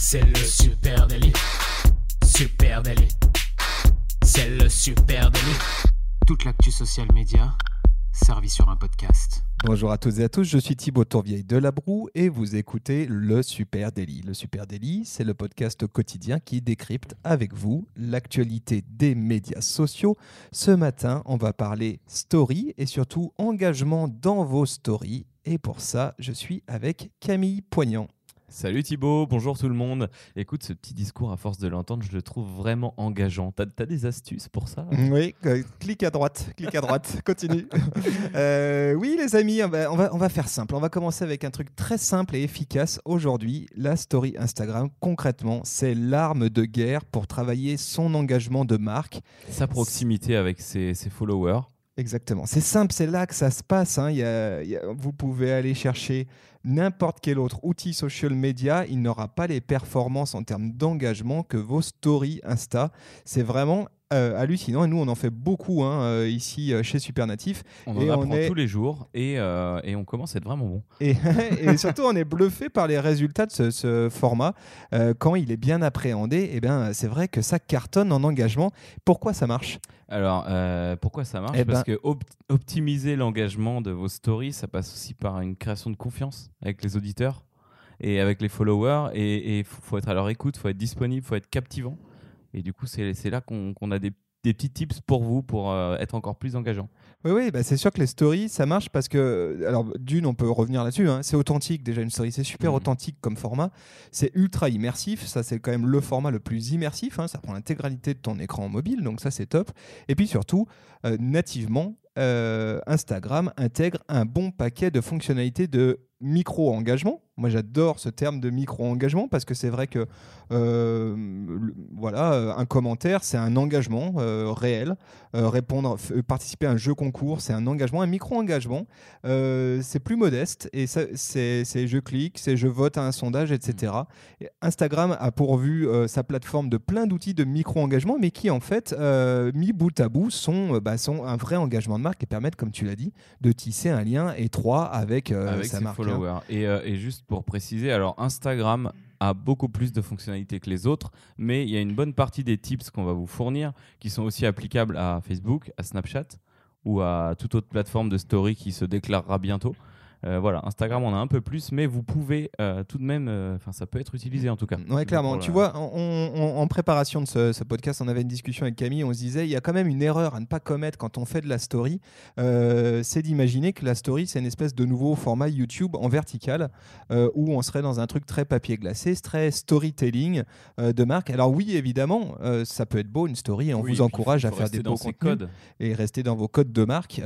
C'est le super délit. Super délit. C'est le super délit. Toute l'actu social média servie sur un podcast. Bonjour à toutes et à tous, je suis Thibaut Tourvieille de La Broue et vous écoutez Le Super Daily. Le Super Daily, c'est le podcast quotidien qui décrypte avec vous l'actualité des médias sociaux. Ce matin, on va parler story et surtout engagement dans vos stories. Et pour ça, je suis avec Camille Poignant. Salut Thibaut, bonjour tout le monde. Écoute, ce petit discours, à force de l'entendre, je le trouve vraiment engageant. T'as as des astuces pour ça Oui, euh, clique à droite, clique à droite, continue. Euh, oui les amis, on va, on va faire simple. On va commencer avec un truc très simple et efficace. Aujourd'hui, la story Instagram, concrètement, c'est l'arme de guerre pour travailler son engagement de marque. Sa proximité avec ses, ses followers. Exactement. C'est simple, c'est là que ça se passe. Hein. vous pouvez aller chercher n'importe quel autre outil social media, il n'aura pas les performances en termes d'engagement que vos stories Insta. C'est vraiment euh, hallucinant. Et nous, on en fait beaucoup hein, euh, ici euh, chez Supernatif. On en apprend tous les jours et, et, on commence à être vraiment bon. Et, surtout, on est bluffé par les résultats de ce, format. quand il est bien appréhendé, et eh ben, c'est vrai que ça cartonne en engagement. Pourquoi ça marche? Alors, pourquoi ça marche? Eh Parce ben que optimiser l'engagement de vos stories, ça passe aussi par une création de confiance avec les auditeurs et avec les followers. Et il faut être à leur écoute, il faut être disponible, il faut être captivant. Et du coup, c'est là qu'on a des, petits tips pour vous pour euh, être encore plus engageant. Oui, oui bah c'est sûr que les stories, ça marche parce que, alors d'une, on peut revenir là-dessus, hein, c'est authentique déjà une story, c'est super mmh. authentique comme format, c'est ultra immersif, ça c'est quand même le format le plus immersif, hein, ça prend l'intégralité de ton écran mobile, donc ça c'est top. Et puis surtout, euh, nativement, euh, Instagram intègre un bon paquet de fonctionnalités de micro-engagement. Moi, j'adore ce terme de micro-engagement parce que c'est vrai que euh, voilà, un commentaire, c'est un engagement euh, réel. Euh, répondre, participer à un jeu concours, c'est un engagement. Un micro-engagement, c'est plus modeste et c'est je clique, c'est je vote à un sondage, etc. Instagram a pourvu sa plateforme de plein d'outils de micro-engagement, mais qui en fait, mis bout à bout, sont, bah, sont un vrai engagement de marque et permettent, comme tu l'as dit, de tisser un lien étroit avec, sa marque. Et, et juste pour préciser, alors Instagram a beaucoup plus de fonctionnalités que les autres, mais il y a une bonne partie des tips qu'on va vous fournir qui sont aussi applicables à Facebook, à Snapchat ou à toute autre plateforme de story qui se déclarera bientôt. Euh, voilà, Instagram, on a un peu plus, mais vous pouvez euh, tout de même, euh, enfin, ça peut être utilisé en tout cas. Ouais, clairement. Tu vois, en préparation de ce, podcast, on avait une discussion avec Camille, on se disait, il y a quand même une erreur à ne pas commettre quand on fait de la story, c'est d'imaginer que la story, c'est une espèce de nouveau format YouTube en vertical, où on serait dans un truc très papier glacé, très storytelling de marque. Alors oui, évidemment, ça peut être beau une story, et on vous encourage à faire des beaux codes et rester dans vos codes de marque.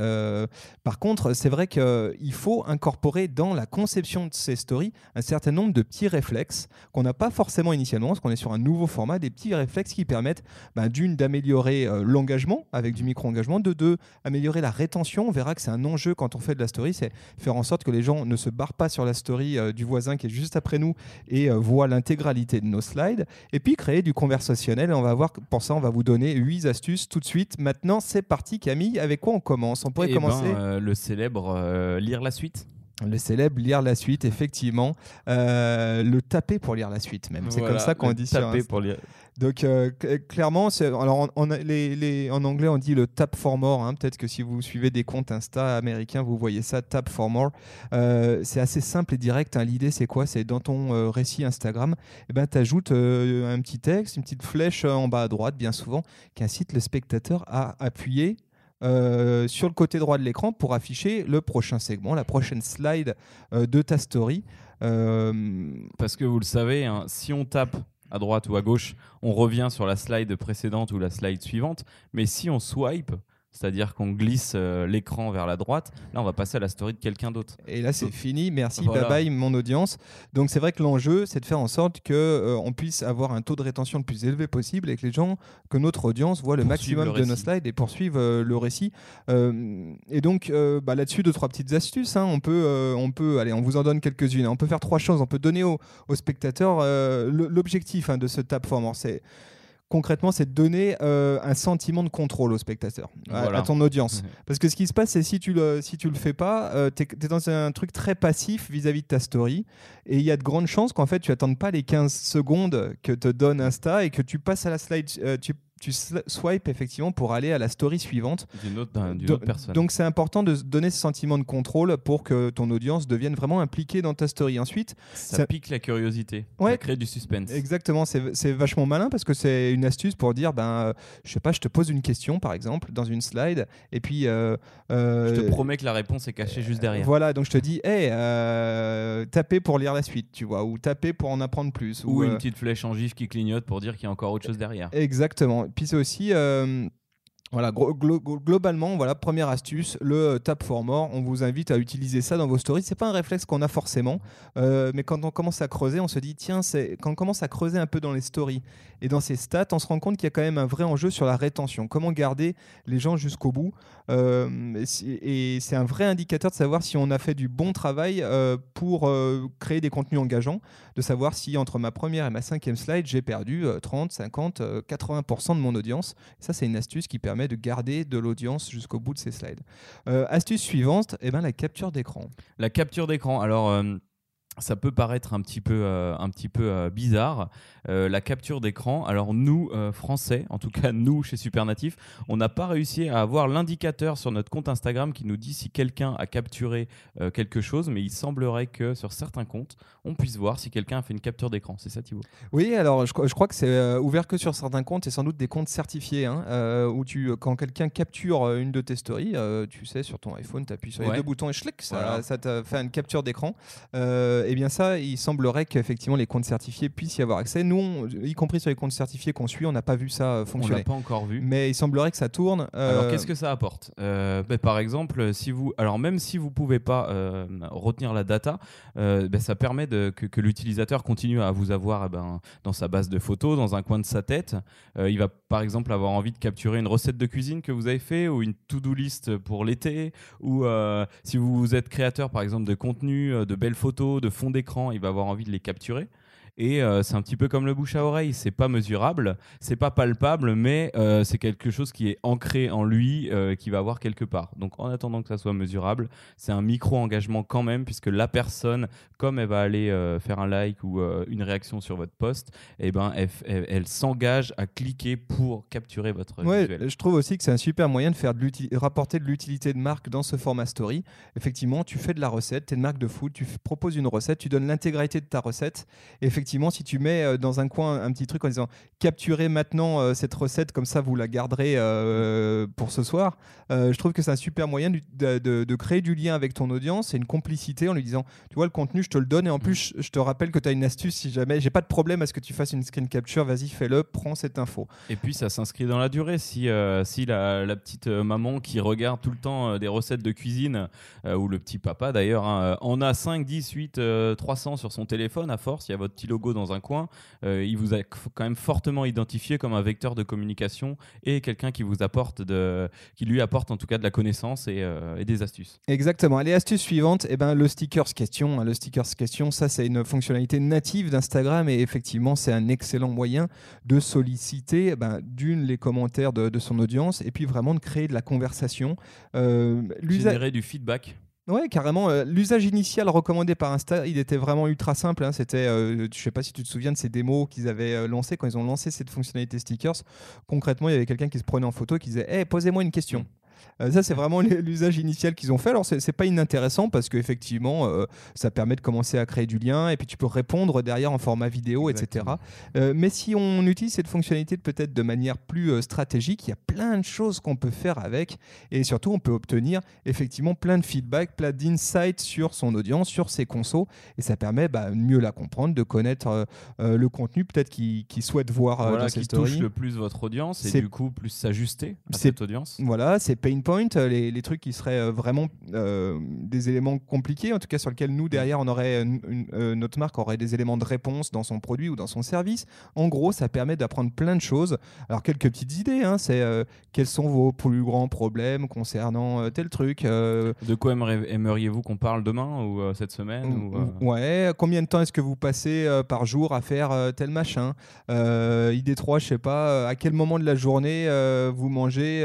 par contre, c'est vrai qu'il faut un incorporer dans la conception de ces stories un certain nombre de petits réflexes qu'on n'a pas forcément initialement, parce qu'on est sur un nouveau format, des petits réflexes qui permettent ben, d'une d'améliorer euh, l'engagement avec du micro-engagement, de deux, améliorer la rétention. On verra que c'est un enjeu quand on fait de la story, c'est faire en sorte que les gens ne se barrent pas sur la story euh, du voisin qui est juste après nous et euh, voient l'intégralité de nos slides. Et puis créer du conversationnel. on va voir, pour ça, on va vous donner huit astuces tout de suite. Maintenant, c'est parti, Camille. Avec quoi on commence? On pourrait eh commencer. Ben, le célèbre lire la suite. Le célèbre lire la suite, effectivement. Euh, le taper pour lire la suite, même. C'est comme ça qu'on dit taper pour lire. Donc, euh, clairement, alors en, les, en, anglais, on dit le tap for more. Hein. Peut-être que si vous suivez des comptes Insta américains, vous voyez ça, tap for more. Euh, c'est assez simple et direct. Hein. L'idée, c'est quoi? C'est dans ton récit Instagram, eh ben, tu ajoutes un petit texte, une petite flèche en bas à droite, bien souvent, qui incite le spectateur à appuyer euh, sur le côté droit de l'écran pour afficher le prochain segment, la prochaine slide euh, de ta story. Euh, Parce que vous le savez, hein, si on tape à droite ou à gauche, on revient sur la slide précédente ou la slide suivante. Mais si on swipe, c'est-à-dire qu'on glisse euh, l'écran vers la droite. Là, on va passer à la story de quelqu'un d'autre. Et là, c'est fini. Merci, bye bye, mon audience. Donc, c'est vrai que l'enjeu, c'est de faire en sorte que euh, on puisse avoir un taux de rétention le plus élevé possible et que les gens, que notre audience voit le maximum de nos slides et poursuivent euh, le récit. et donc, bah, là-dessus, deux trois petites astuces. Hein. On peut, on peut, allez, on vous en donne quelques-unes. On peut faire trois choses. On peut donner aux, spectateurs l'objectif hein, de ce tap form. C'est concrètement, c'est de donner euh, un sentiment de contrôle au spectateur, à- Voilà. à, ton audience. Parce que ce qui se passe, c'est si tu le, si tu le fais pas, euh, tu es, dans un truc très passif vis-à-vis de ta story. Et il y a de grandes chances qu'en fait, tu attendes pas les 15 secondes que te donne Insta et que tu passes à la slide. euh, tu, tu swipes effectivement pour aller à la story suivante. D'une autre, Do- personne. Donc c'est important de donner ce sentiment de contrôle pour que ton audience devienne vraiment impliquée dans ta story. Ensuite, ça, ça- pique la curiosité. Ouais. Ça crée du suspense. Exactement, c'est c'est vachement malin parce que c'est une astuce pour dire, ben, euh, je sais pas, je te pose une question par exemple dans une slide et puis. euh, euh, Je te promets que la réponse est cachée juste derrière. Voilà, donc je te dis, hey, euh, tapez pour lire la suite, tu vois, ou tapez pour en apprendre plus. Ou ou, une petite flèche en gif qui clignote pour dire qu'il y a encore autre chose derrière. Exactement. Puis c'est aussi. euh, voilà, globalement, voilà, première astuce, le euh, tap for more. On vous invite à utiliser ça dans vos stories. C'est pas un réflexe qu'on a forcément, euh, mais quand on commence à creuser, on se dit tiens, quand on commence à creuser un peu dans les stories et dans ces stats, on se rend compte qu'il y a quand même un vrai enjeu sur la rétention. Comment garder les gens jusqu'au bout et si- Et c'est un vrai indicateur de savoir si on a fait du bon travail euh, pour euh, créer des contenus engageants, de savoir si entre ma première et ma cinquième slide, j'ai perdu euh, 30, 50, euh, 80% de mon audience. Ça, c'est une astuce qui permet de garder de l'audience jusqu'au bout de ces slides. Euh, astuce suivante, eh ben, la capture d'écran. La capture d'écran. Alors. Ça peut paraître un petit peu, euh, un petit peu euh, bizarre, euh, la capture d'écran. Alors nous, Français, en tout cas nous chez Supernatif, on n'a pas réussi à avoir l'indicateur sur notre compte Instagram qui nous dit si quelqu'un a capturé quelque chose, mais il semblerait que sur certains comptes, on puisse voir si quelqu'un a fait une capture d'écran. C'est ça Thibaut? Oui, alors je, crois- je crois que c'est ouvert que sur certains comptes et sans doute des comptes certifiés hein, où tu, quand quelqu'un capture une de tes stories, tu sais, sur ton iPhone, tu appuies sur les Ouais. deux boutons et schlick, ça, Voilà. ça te fait une capture d'écran. Euh, et bien ça, il semblerait qu'effectivement les comptes certifiés puissent y avoir accès. Nous, on- y compris sur les comptes certifiés qu'on suit, on n'a pas vu ça euh, On l'a fonctionner. pas encore vu. Mais il semblerait que ça tourne. Alors euh, qu'est-ce que ça apporte? Ben, Par exemple, si vous, alors même si vous pouvez pas retenir la data, ben, ça permet de, que, que l'utilisateur continue à vous avoir eh ben, dans sa base de photos, dans un coin de sa tête. Il va par exemple avoir envie de capturer une recette de cuisine que vous avez fait ou une to-do list pour l'été. Ou si vous êtes créateur par exemple de contenu, de belles photos, de fonds d'écran, il va avoir envie de les capturer. Et euh, c'est un petit peu comme le bouche à oreille, c'est pas mesurable, c'est pas palpable, mais euh, c'est quelque chose qui est ancré en lui, euh, qui va avoir quelque part. Donc en attendant que ça soit mesurable, c'est un micro-engagement quand même, puisque la personne, comme elle va aller faire un like ou une réaction sur votre post, eh ben, elle, f- elle- elle s'engage à cliquer pour capturer votre Ouais, visuel. je trouve aussi que c'est un super moyen de faire de rapporter de l'utilité de marque dans ce format story. Effectivement, tu fais de la recette, tu es une marque de food, tu proposes une recette, tu donnes l'intégralité de ta recette. Et effectivement, si tu mets euh, dans un coin un petit truc en disant capturez maintenant euh, cette recette, comme ça vous la garderez euh, pour ce soir, je trouve que c'est un super moyen de, de- de créer du lien avec ton audience et une complicité en lui disant tu vois le contenu, je te le donne et en plus je- je te rappelle que tu as une astuce si jamais j'ai pas de problème à ce que tu fasses une screen capture, vas-y fais-le, prends cette info. Et puis ça s'inscrit dans la durée. Si, euh, si la, la petite maman qui regarde tout le temps des recettes de cuisine, euh, ou le petit papa d'ailleurs, hein, en a 5, 10, 8, euh, 300 sur son téléphone, à force, il y a votre petit logo dans un coin, euh, il vous a quand même fortement identifié comme un vecteur de communication et quelqu'un qui vous apporte, de, qui lui apporte en tout cas de la connaissance et, euh, et des astuces. Exactement. Allez, astuce suivante, eh ben, le stickers question. hein. Le stickers question, ça c'est une fonctionnalité native d'Instagram et effectivement c'est un excellent moyen de solliciter eh ben, d'une les commentaires de, de son audience et puis vraiment de créer de la conversation. Euh, Générer du feedback. Ouais, carrément. euh, L'usage initial recommandé par Insta, il était vraiment ultra simple. hein. C'était, euh, je sais pas si tu te souviens de ces démos qu'ils avaient euh, lancées quand ils ont lancé cette fonctionnalité stickers. Concrètement, il y avait quelqu'un qui se prenait en photo et qui disait Hey, posez-moi une question. Euh, ça, c'est vraiment l'usage initial qu'ils ont fait. Alors, c'est pas inintéressant parce qu'effectivement, euh, ça permet de commencer à créer du lien et puis tu peux répondre derrière en format vidéo, etc. Euh, mais si on utilise cette fonctionnalité peut-être de manière plus euh, stratégique, il y a plein de choses qu'on peut faire avec et surtout on peut obtenir effectivement plein de feedback, plein d'insights sur son audience, sur ses consos et ça permet bah, de mieux la comprendre, de connaître le contenu peut-être qu'il qu'il souhaite voir voilà, dans ses qui stories. touche le plus votre audience et du coup plus s'ajuster à cette audience. Voilà, c'est pain points, les, les trucs qui seraient vraiment des éléments compliqués, en tout cas sur lesquels nous derrière on aurait notre marque aurait des éléments de réponse dans son produit ou dans son service. En gros, ça permet d'apprendre plein de choses. Alors quelques petites idées, hein, c'est quels sont vos plus grands problèmes concernant tel truc. de quoi aimeriez-vous qu'on parle demain ou cette semaine ou, Ouais, combien de temps est-ce que vous passez par jour à faire tel machin Idée 3, je sais pas, à quel moment de la journée vous mangez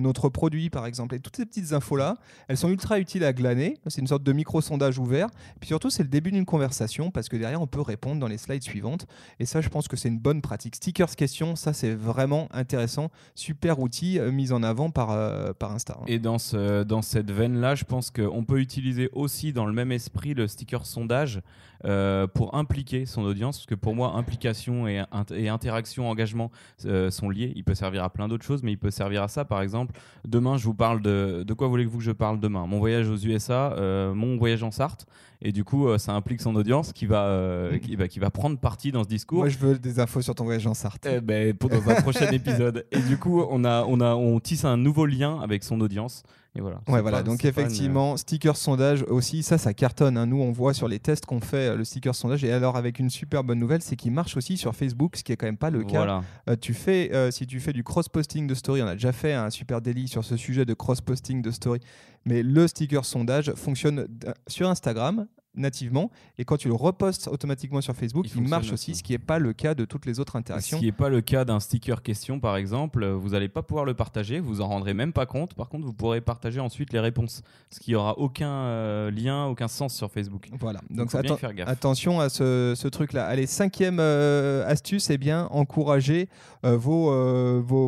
notre produit par exemple. Et toutes ces petites infos-là, elles sont ultra utiles à glaner. C'est une sorte de micro-sondage ouvert. Et puis surtout, c'est le début d'une conversation parce que derrière, on peut répondre dans les slides suivantes. Et ça, je pense que c'est une bonne pratique. Stickers questions, ça, c'est vraiment intéressant. Super outil euh, mis en avant par, euh, par Insta. Et dans, dans cette veine-là, je pense qu'on peut utiliser aussi dans le même esprit le sticker sondage euh, pour impliquer son audience. Parce que pour moi, implication et, et interaction, engagement sont liés. Il peut servir à plein d'autres choses, mais il peut servir à ça. Par exemple, demain, je vous parle de. De quoi voulez-vous que je parle demain? Mon voyage aux USA, mon voyage en Sarthe. Et du coup, ça implique son audience qui va, euh, qui, qui, va prendre parti dans ce discours. Moi, je veux des infos sur ton voyage en Sarthe. Eh ben, pour dans un prochain épisode. Et du coup, on, a, on, a, on tisse un nouveau lien avec son audience. Et voilà. Ouais, voilà. Donc effectivement, sticker sondage aussi, ça, ça cartonne. Hein. Nous, on voit sur les tests qu'on fait euh, le sticker sondage. Et alors, avec une super bonne nouvelle, c'est qu'il marche aussi sur Facebook, ce qui est quand même pas le cas. Euh, tu fais, si tu fais du cross-posting de story, on a déjà fait un super délit sur ce sujet de cross-posting de story. Mais le sticker sondage fonctionne sur Instagram nativement et quand tu le repostes automatiquement sur Facebook, il, marche aussi, ce qui n'est pas le cas de toutes les autres interactions. Ce qui n'est pas le cas d'un sticker question par exemple, vous n'allez pas pouvoir le partager, vous en rendrez même pas compte. Par contre, vous pourrez partager ensuite les réponses, ce qui aura aucun euh, lien, aucun sens sur Facebook. Voilà. Donc, attention à ce, truc-là. Allez, cinquième euh, astuce, et eh bien encourager euh, vos,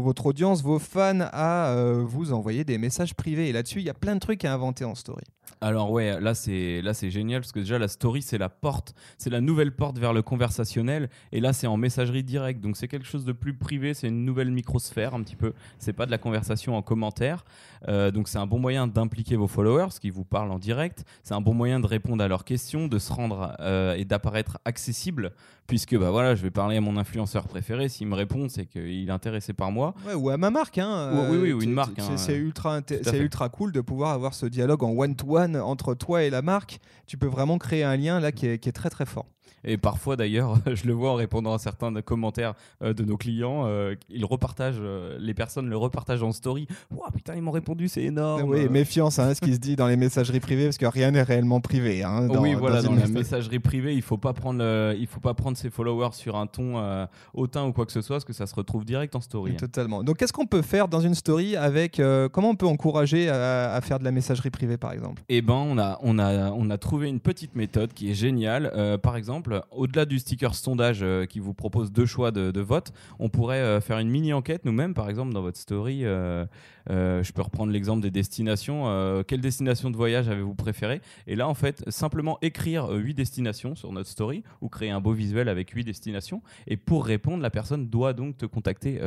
votre audience, vos fans à vous envoyer des messages privés. Et là-dessus, il y a plein de trucs à inventer en story. Alors ouais, là c'est là c'est génial parce que déjà la story c'est la porte, c'est la nouvelle porte vers le conversationnel et là c'est en messagerie directe donc c'est quelque chose de plus privé, c'est une nouvelle microsphère un petit peu. C'est pas de la conversation en commentaire, euh, donc c'est un bon moyen d'impliquer vos followers qui vous parlent en direct. C'est un bon moyen de répondre à leurs questions, de se rendre euh, et d'apparaître accessible puisque bah voilà, je vais parler à mon influenceur préféré. S'il me répond, c'est qu'il est intéressé par moi. ou à ma marque. Hein, oui, oui, ou une marque. C'est hein, ultra, c'est ultra cool de pouvoir avoir ce dialogue en one-to-one entre toi et la marque. Tu peux vraiment créer un lien là qui est très très fort. Et parfois, d'ailleurs, je le vois en répondant à certains commentaires euh, de nos clients, euh, ils repartagent, euh, les personnes le repartagent en story. Waouh, putain, ils m'ont répondu, c'est énorme. Oui, méfiance, hein, ce qui se dit dans les messageries privées, parce que rien n'est réellement privé. Hein, oui, voilà, dans, la messagerie privée, il faut pas prendre, il faut pas prendre ses followers sur un ton hautain ou quoi que ce soit, parce que ça se retrouve direct en story. Totalement. Donc, qu'est-ce qu'on peut faire dans une story avec Comment on peut encourager à, faire de la messagerie privée, par exemple? Eh ben, on a, on a, on a trouvé une petite méthode qui est géniale. par exemple, au-delà du sticker sondage euh, qui vous propose deux choix de, vote, on pourrait euh, faire une mini-enquête nous-mêmes, par exemple, dans votre story. Euh, je peux reprendre l'exemple des destinations. quelle destination de voyage avez-vous préféré Et là, en fait, simplement écrire huit destinations sur notre story ou créer un beau visuel avec huit destinations. Et pour répondre, la personne doit donc te contacter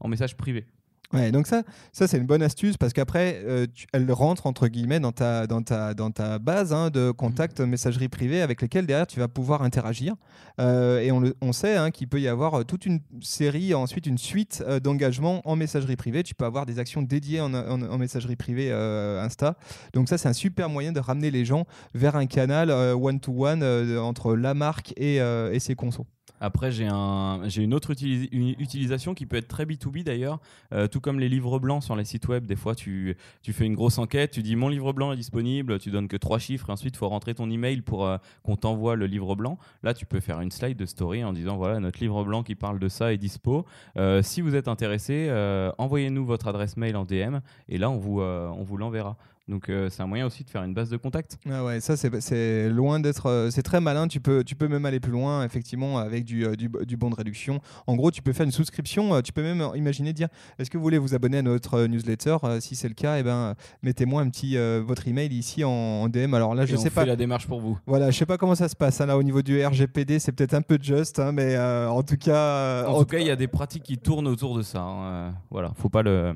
en message privé. Ouais, donc ça, ça c'est une bonne astuce parce qu'après, euh, elle rentre entre guillemets dans ta, dans ta, dans ta base hein, de contacts mmh. messagerie privée avec lesquels derrière tu vas pouvoir interagir. Euh, et on, le, on sait hein, qu'il peut y avoir euh, toute une série, ensuite une suite d'engagements en messagerie privée. Tu peux avoir des actions dédiées en, en, messagerie privée Insta. Donc ça, c'est un super moyen de ramener les gens vers un canal one-to-one entre la marque et, et ses consos. Après, j'ai un, une autre utilisation qui peut être très B2B d'ailleurs, euh, tout comme les livres blancs sur les sites web. Des fois, tu, fais une grosse enquête, tu dis mon livre blanc est disponible, tu donnes que trois chiffres et ensuite il faut rentrer ton email pour euh, qu'on t'envoie le livre blanc. Là, tu peux faire une slide de story en disant voilà, notre livre blanc qui parle de ça est dispo. Euh, si vous êtes intéressé, envoyez-nous votre adresse mail en DM et là, on vous l'enverra. Donc euh, c'est un moyen aussi de faire une base de contact. Ah ouais, ça c'est loin d'être, euh, c'est très malin. Tu peux, tu peux même aller plus loin, effectivement, avec du, euh, du, du, bon de réduction. En gros, tu peux faire une souscription. tu peux même imaginer dire, est-ce que vous voulez vous abonner à notre newsletter? Si c'est le cas, et eh ben mettez-moi un petit votre email ici en, DM. Alors là, je et sais on pas. Fait la démarche pour vous. Voilà, je sais pas comment ça se passe. Hein, là, au niveau du RGPD, c'est peut-être un peu juste, hein, mais en tout cas. en, tout cas, il y a des pratiques qui tournent autour de ça. Hein, voilà, faut pas le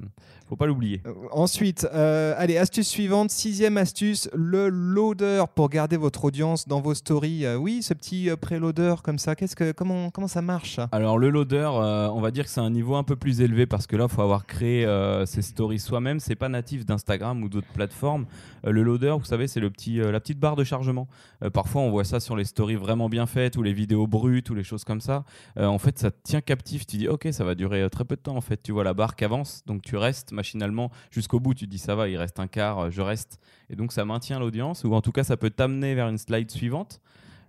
Faut pas l'oublier. Euh, Ensuite, euh, allez, astuce suivante, sixième astuce, le loader pour garder votre audience dans vos stories. Euh, oui, ce petit préloader comme ça, qu'est-ce que, comment, comment ça marche? Alors le loader, on va dire que c'est un niveau un peu plus élevé parce que là, il faut avoir créé ses stories soi-même. C'est pas natif d'Instagram ou d'autres plateformes. Le loader, vous savez, c'est le petit, la petite barre de chargement. Parfois, on voit ça sur les stories vraiment bien faites ou les vidéos brutes ou les choses comme ça. En fait, ça te tient captif. Tu dis, ok, ça va durer très peu de temps. En fait, tu vois la barre qui avance, donc tu restes machinalement jusqu'au bout. Tu dis, ça va, il reste un quart, euh, je reste. Et donc, ça maintient l'audience ou en tout cas, ça peut t'amener vers une slide suivante.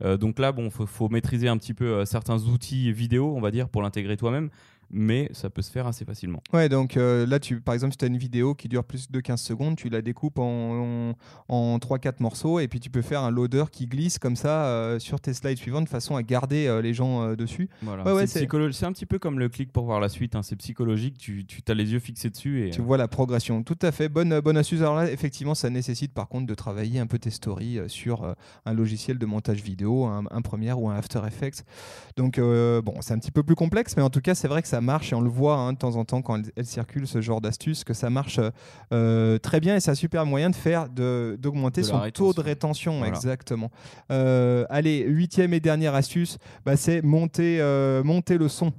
Euh, donc là, bon, faut, faut maîtriser un petit peu euh, certains outils vidéo, on va dire, pour l'intégrer toi-même, mais ça peut se faire assez facilement. Ouais, donc euh, là, tu, par exemple, si tu as une vidéo qui dure plus de 15 secondes, tu la découpes en, en, en 3-4 morceaux et puis tu peux faire un loader qui glisse comme ça euh, sur tes slides suivantes de façon à garder euh, les gens dessus. Voilà. Ouais, c'est un petit peu comme le clic pour voir la suite. hein. C'est psychologique. Tu, tu as les yeux fixés dessus et Tu vois la progression. Tout à fait. Bonne, bonne astuce. Alors là, effectivement, ça nécessite par contre de travailler un peu tes stories sur un logiciel de montage vidéo, un, un Premiere ou un After Effects. Donc, bon, c'est un petit peu plus complexe, mais en tout cas, c'est vrai que ça marche et on le voit hein, de temps en temps quand elle, elle circule ce genre d'astuce, que ça marche euh, euh, très bien et c'est un super moyen de faire, de- d'augmenter De son taux de rétention. Voilà. Exactement. Euh, allez, huitième et dernière astuce, bah, c'est monter, monter le son.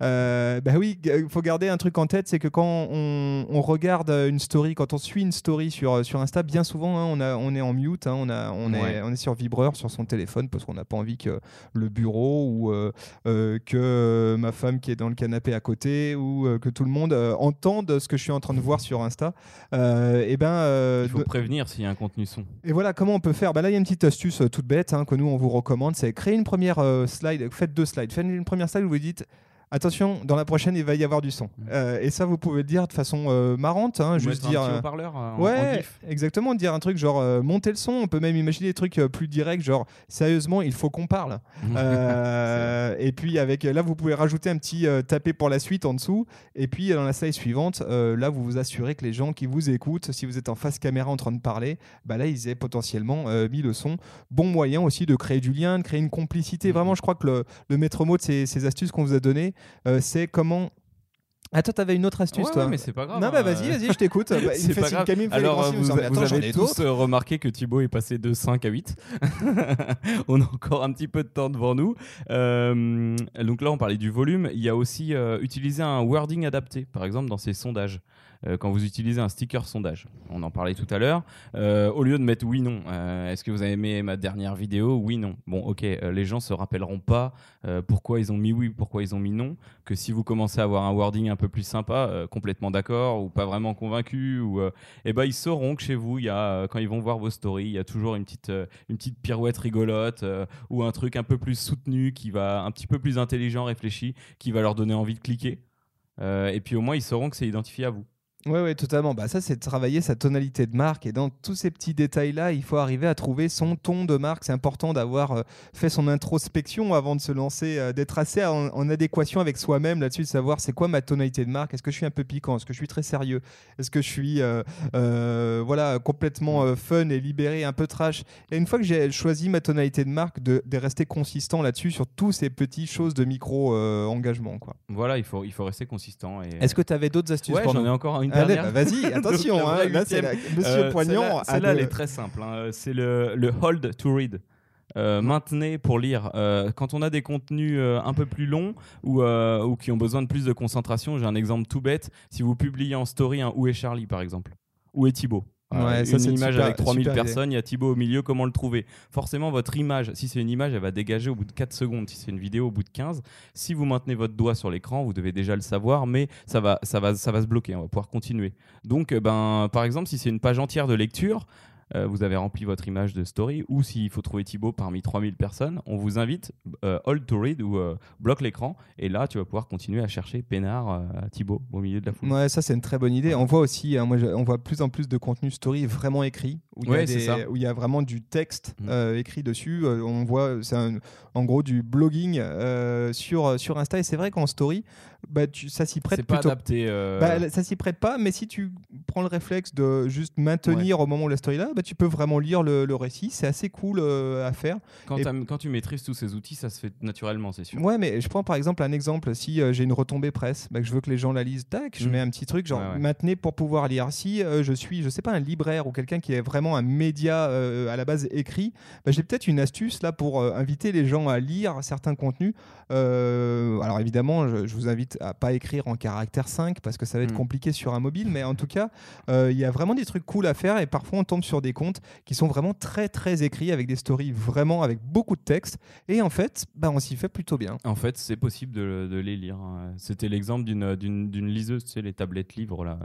Euh, bah oui, il faut garder un truc en tête, c'est que quand on, on regarde une story, quand on suit une story sur, sur Insta, bien souvent hein, on, a, on est en mute, hein, on, a, on, est, Ouais. on est sur vibreur sur son téléphone parce qu'on n'a pas envie que le bureau ou euh, euh, que euh, ma femme qui est dans le canapé à côté ou que tout le monde entende ce que je suis en train de voir sur Insta. Et ben, il faut de- prévenir s'il y a un contenu son. et voilà comment on peut faire? Bah là, il y a une petite astuce toute bête hein, que nous on vous recommande, c'est créer une première slide. Faites deux slides. Faites une première slide où vous dites. Attention, dans la prochaine, il va y avoir du son. Euh, et ça, vous pouvez le dire de façon euh, marrante, hein, juste dire. un petit euh, haut-parleur euh, en- Ouais, GIF. exactement, dire un truc genre monter le son. On peut même imaginer des trucs plus directs, genre sérieusement, il faut qu'on parle. Et puis avec là, vous pouvez rajouter un petit taper pour la suite en dessous. Et puis dans la slide suivante, là, vous vous assurez que les gens qui vous écoutent, si vous êtes en face caméra en train de parler, bah là, ils aient potentiellement mis le son. Bon moyen aussi de créer du lien, de créer une complicité. Mhm. Vraiment, je crois que le, le maître mot de ces, ces astuces qu'on vous a donné, euh, c'est comment. Ah, toi, t'avais une autre astuce, Ouais, toi ouais, mais c'est pas grave. Non, bah hein. vas-y, vas-y, je t'écoute. Bah, C'est pas grave. Camille Alors, euh, vous, vous attends, j'en avez tous euh, remarqué que Thibaut est passé de 5 à 8. on a encore un petit peu de temps devant nous. Euh, donc là, on parlait du volume. Il y a aussi euh, utiliser un wording adapté, par exemple dans ces sondages. Euh, quand vous utilisez un sticker sondage, on en parlait tout à l'heure, euh, au lieu de mettre oui, non, euh, est-ce que vous avez aimé ma dernière vidéo? Oui, non. Bon, ok, les gens se rappelleront pas pourquoi ils ont mis oui, pourquoi ils ont mis non, que si vous commencez à avoir un wording un peu plus sympa, complètement d'accord ou pas vraiment convaincu, ou eh ben ils sauront que chez vous, y a quand ils vont voir vos stories, il y a toujours une petite une petite pirouette rigolote ou un truc un peu plus soutenu qui va un petit peu plus intelligent, réfléchi, qui va leur donner envie de cliquer. Et puis au moins ils sauront que c'est identifié à vous. Ouais, ouais, totalement. Bah, ça, c'est de travailler sa tonalité de marque. Et dans tous ces petits détails-là, il faut arriver à trouver son ton de marque. C'est important d'avoir euh, fait son introspection avant de se lancer, euh, d'être assez en, en adéquation avec soi-même là-dessus, de savoir c'est quoi ma tonalité de marque. Est-ce que je suis un peu piquant? Est-ce que je suis très sérieux? Est-ce que je suis euh, euh, voilà, complètement euh, fun et libéré, un peu trash? Et une fois que j'ai choisi ma tonalité de marque, de, de rester consistant là-dessus sur tous ces petites choses de micro-engagement. quoi. Voilà, il faut il faut rester consistant. Et... Est-ce que tu avais d'autres astuces ouais, pour j'en nous ai encore une Allez, dernière. bah, vas-y, attention, Donc, hein, vraie là c'est la- Monsieur Euh, Poignant. Celle-là, elle est très simple. hein. C'est le, le hold to read. Euh, maintenez pour lire. Euh, quand on a des contenus euh, un peu plus longs ou, ou qui ont besoin de plus de concentration, j'ai un exemple tout bête. Si vous publiez en story un Où est Charlie par exemple? Où est Thibaut? Ouais, ça, une image super- avec 3000 super idée. personnes, il y a Thibaut au milieu, comment le trouver? Forcément, votre image, si c'est une image, elle va dégager au bout de 4 secondes. Si c'est une vidéo, au bout de 15. Si vous maintenez votre doigt sur l'écran, vous devez déjà le savoir, mais ça va, ça va, ça va se bloquer. On va pouvoir continuer. Donc, euh, ben, par exemple, si c'est une page entière de lecture, euh, vous avez rempli votre image de story, ou s'il faut trouver Thibaut parmi 3000 personnes, on vous invite euh, hold to read ou euh, bloque l'écran, et là, tu vas pouvoir continuer à chercher Pénard euh, Thibaut au milieu de la foule. Ouais, ça c'est une très bonne idée. On voit aussi, hein, moi, je- on voit plus en plus de contenu story vraiment écrit, où il y, a Ouais, y vraiment du texte euh, écrit dessus. On voit, c'est en gros du blogging sur sur Insta. Et c'est vrai qu'en story, bah, tu- ça s'y prête pas adapté. euh, Bah, ça s'y prête pas, mais si tu prends le réflexe de juste maintenir au moment où la story est là, bah, tu peux vraiment lire le, le récit. C'est assez cool euh, à faire. Quand, Et- t'as- quand tu maîtrises tous ces outils, ça se fait naturellement, c'est sûr. Ouais, mais je prends par exemple un exemple. Si euh, j'ai une retombée presse, bah, que je veux que les gens la lisent, tac, je Mm. mets un petit truc genre Ouais, ouais. maintenez pour pouvoir lire. Si euh, je suis, je sais pas, un libraire ou quelqu'un qui est vraiment un média à la base écrit, bah, j'ai peut-être une astuce là pour inviter les gens à lire certains contenus. Alors évidemment, je, je vous invite à pas écrire en caractère 5 parce que ça va être Mm. compliqué sur un mobile, mais en tout cas, euh, il y a vraiment des trucs cool à faire et parfois on tombe sur des comptes qui sont vraiment très très écrits avec des stories vraiment avec beaucoup de texte et en fait, bah, on s'y fait plutôt bien. En fait, c'est possible de, de les lire. hein. C'était l'exemple d'une, liseuse, tu sais, les tablettes livres là,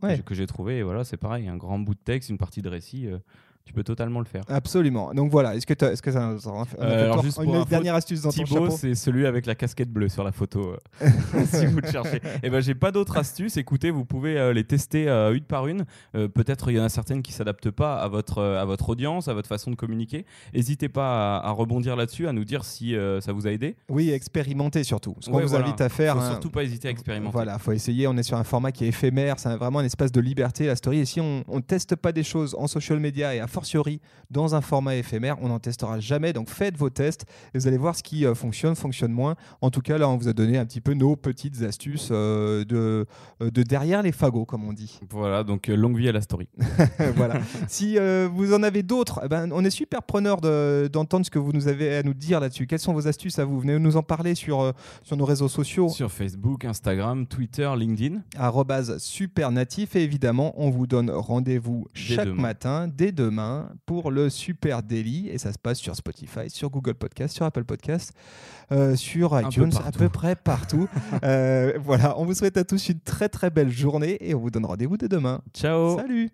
que Ouais. j'ai- que j'ai trouvé. Et voilà, c'est pareil, un grand bout de texte, une partie de récit, euh, tu peux totalement le faire. Absolument. Donc voilà, est-ce que, est-ce que ça, on Euh, alors juste une dernière astuce dans ton Thibaut, chapeau c'est celui avec la casquette bleue sur la photo, euh, si vous le cherchez. Et ben, j'ai pas d'autres astuces. Écoutez, vous pouvez euh, les tester une par une. Peut-être il y en a certaines qui s'adaptent pas à votre, à votre audience, à votre façon de communiquer. N'hésitez pas à, à rebondir là-dessus, à nous dire si ça vous a aidé. Oui, expérimenter surtout. Ce qu'on Ouais, vous voilà. invite à faire. Faut hein, surtout pas hésiter à expérimenter. Voilà, faut essayer. On est sur un format qui est éphémère, c'est vraiment un espace de liberté, la story. Et si on ne teste pas des choses en social media et a fortiori dans un format éphémère, on n'en testera jamais. Donc faites vos tests et vous allez voir ce qui euh, fonctionne, fonctionne moins. En tout cas, là, on vous a donné un petit peu nos petites astuces euh, de, euh, de derrière les fagots, comme on dit. Voilà, donc longue vie à la story. voilà. Si euh, vous en avez d'autres, eh ben, on est super preneur de- d'entendre ce que vous nous avez à nous dire là-dessus. Quelles sont vos astuces à vous? Venez nous en parler sur, euh, sur nos réseaux sociaux. Sur Facebook, Instagram, Twitter, LinkedIn. arrobase super natif et évidemment on vous donne rendez-vous chaque demain. matin dès demain pour le super daily et ça se passe sur Spotify, sur Google Podcast, sur Apple Podcast, euh, sur peu iTunes, à peu près partout. Euh, voilà, on vous souhaite à tous une très très belle journée et on vous donne rendez-vous dès demain. Ciao Salut